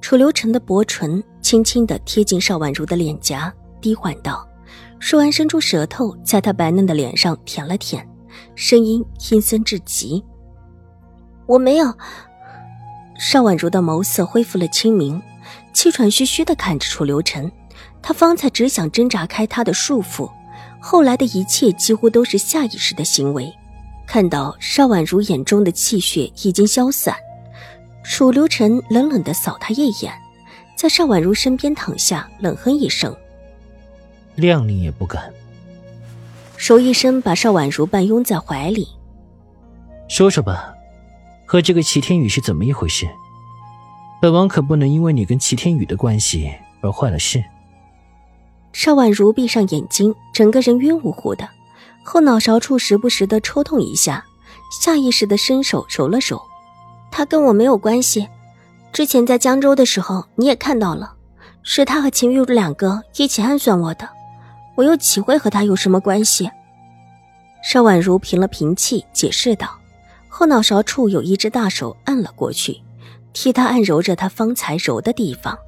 楚留臣的薄唇轻轻的贴近邵婉如的脸颊，低缓道：“说完，伸出舌头在她白嫩的脸上舔了舔，声音阴森至极。”我没有。邵婉如的眸色恢复了清明，气喘吁吁的看着楚留臣。他方才只想挣扎开他的束缚，后来的一切几乎都是下意识的行为。看到邵婉如眼中的气血已经消散。楚留臣冷冷的扫他一眼，在邵婉如身边躺下，冷哼一声：“谅你也不敢。”手一伸，把邵婉如半拥在怀里。说说吧，和这个齐天宇是怎么一回事？本王可不能因为你跟齐天宇的关系而坏了事。邵婉如闭上眼睛，整个人晕乎乎的，后脑勺处时不时的抽痛一下，下意识的伸手揉了揉。他跟我没有关系，之前在江州的时候你也看到了，是他和秦玉茹两个一起暗算我的，我又岂会和他有什么关系？邵婉如平了平气，解释道，后脑勺处有一只大手按了过去，替他按揉着他方才揉的地方。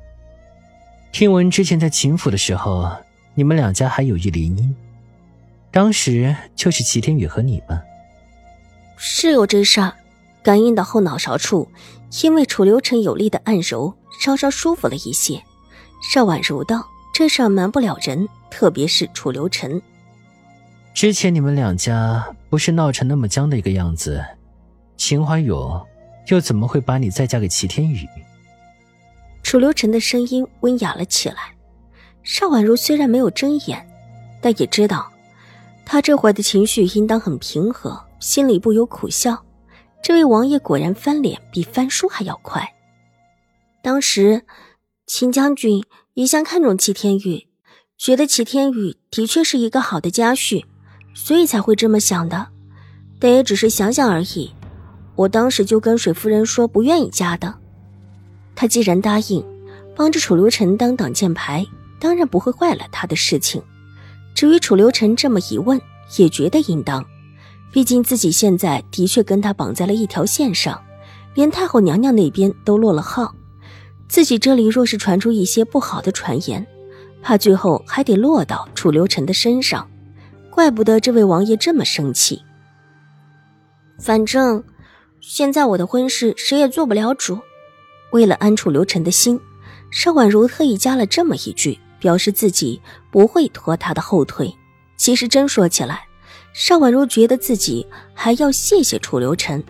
听闻之前在秦府的时候，你们两家还有一联姻，当时就是齐天宇和你吧？是有这事儿。感应到后脑勺处，因为楚留臣有力的按揉，稍稍舒服了一些。邵婉如道：“这事儿瞒不了人，特别是楚留臣。之前你们两家不是闹成那么僵的一个样子，秦怀勇又怎么会把你再嫁给齐天宇？”楚留臣的声音温雅了起来。邵婉如虽然没有睁眼，但也知道，他这会儿的情绪应当很平和，心里不由苦笑。这位王爷果然翻脸比翻书还要快。当时，秦将军一向看重齐天宇，觉得齐天宇的确是一个好的家婿，所以才会这么想的。但也只是想想而已。我当时就跟水夫人说不愿意嫁的。他既然答应帮着楚留臣当挡箭牌，当然不会坏了他的事情。至于楚留臣这么一问，也觉得应当。毕竟自己现在的确跟他绑在了一条线上，连太后娘娘那边都落了号，自己这里若是传出一些不好的传言，怕最后还得落到楚留臣的身上，怪不得这位王爷这么生气。反正现在我的婚事谁也做不了主，为了安楚留臣的心，邵婉如特意加了这么一句，表示自己不会拖他的后腿。其实真说起来。邵婉如觉得自己还要谢谢楚留臣，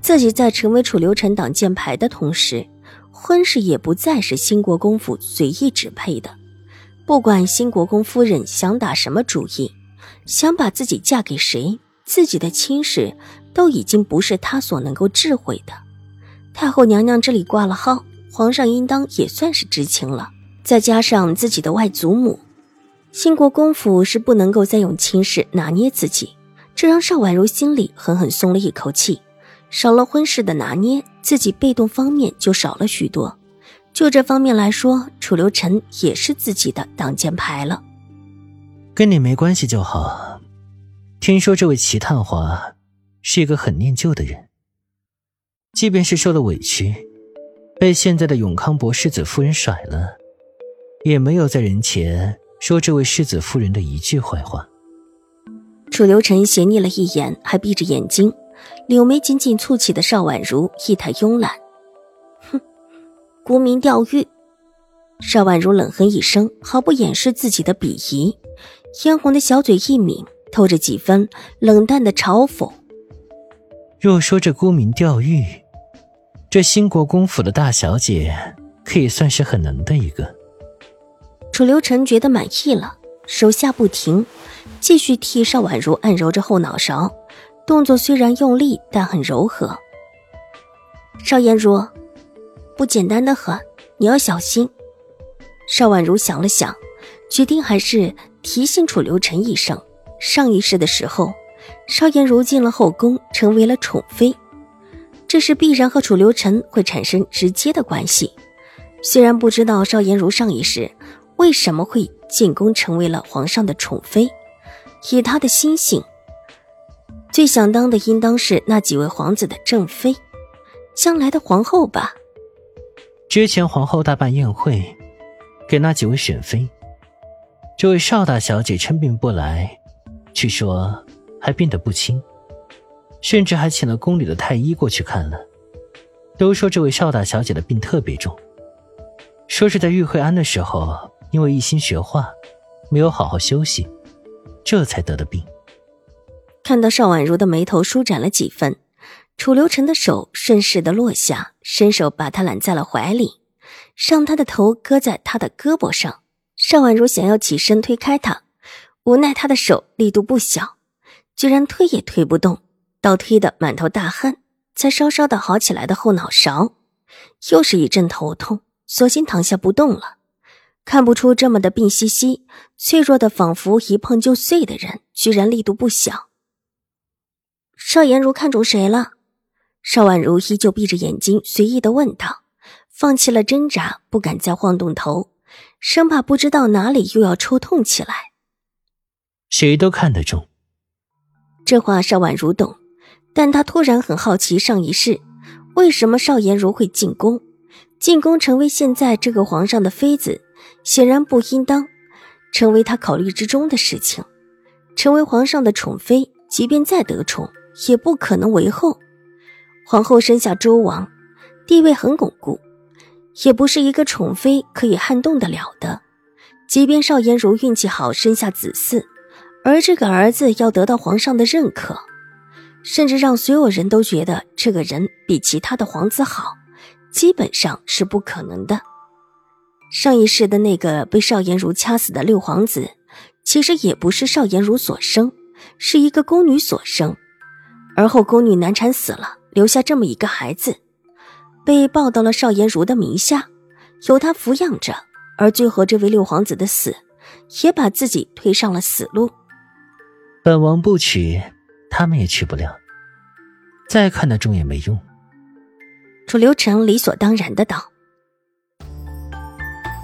自己在成为楚留臣挡箭牌的同时，婚事也不再是新国公府随意支配的。不管新国公夫人想打什么主意，想把自己嫁给谁，自己的亲事都已经不是他所能够智慧的。太后娘娘这里挂了号，皇上应当也算是知情了。再加上自己的外祖母。兴国公府是不能够再用亲事拿捏自己，这让邵婉如心里狠狠松了一口气。少了婚事的拿捏，自己被动方面就少了许多。就这方面来说，楚留臣也是自己的挡箭牌了。跟你没关系就好。听说这位齐探花是一个很念旧的人，即便是受了委屈，被现在的永康伯世子夫人甩了，也没有在人前。说这位世子夫人的一句坏话，楚留臣斜睨了一眼，还闭着眼睛，柳眉紧紧蹙起的邵婉如一抬慵懒，哼，沽名钓誉。邵婉如冷哼一声，毫不掩饰自己的鄙夷，嫣红的小嘴一抿，透着几分冷淡的嘲讽。若说这沽名钓誉，这兴国公府的大小姐可以算是很能的一个。楚留臣觉得满意了，手下不停，继续替邵婉如按揉着后脑勺，动作虽然用力，但很柔和。邵颜如，不简单的很，你要小心。邵婉如想了想，决定还是提醒楚留臣一声。上一世的时候，邵颜如进了后宫，成为了宠妃，这是必然和楚留臣会产生直接的关系。虽然不知道邵颜如上一世为什么会进宫成为了皇上的宠妃，以他的心性，最想当的应当是那几位皇子的正妃，将来的皇后吧。之前皇后大办宴会。给那几位选妃，这位邵大小姐称病不来，据说还病得不轻，甚至还请了宫里的太医过去看了。都说这位邵大小姐的病特别重，说是在玉惠安的时候，因为一心学画，没有好好休息，这才得的病。看到邵婉如的眉头舒展了几分，楚留臣的手顺势的落下，伸手把她揽在了怀里。让他的头搁在他的胳膊上，邵婉如想要起身推开他，无奈他的手力度不小，居然推也推不动，倒推得满头大汗，才稍稍的好起来的后脑勺，又是一阵头痛，索性躺下不动了。看不出这么的病兮兮、脆弱的，仿佛一碰就碎的人，居然力度不小。邵颜如看中谁了？邵婉如依旧闭着眼睛，随意的问道。放弃了挣扎，不敢再晃动头，生怕不知道哪里又要抽痛起来。谁都看得中。这话邵婉如懂，但她突然很好奇上一世为什么邵颜如会进宫，进宫成为现在这个皇上的妃子，显然不应当成为他考虑之中的事情。成为皇上的宠妃，即便再得宠，也不可能为后。皇后生下周王，地位很巩固。也不是一个宠妃可以撼动得了的。即便邵颜如运气好生下子嗣，而这个儿子要得到皇上的认可，甚至让所有人都觉得这个人比其他的皇子好，基本上是不可能的。上一世的那个被邵颜如掐死的六皇子，其实也不是邵颜如所生，是一个宫女所生，而后宫女难产死了，留下这么一个孩子。被报到了邵颜如的名下，由他抚养着，而最后这位六皇子的死，也把自己推上了死路。本王不娶，他们也娶不了，再看得重也没用。楚留臣理所当然的道。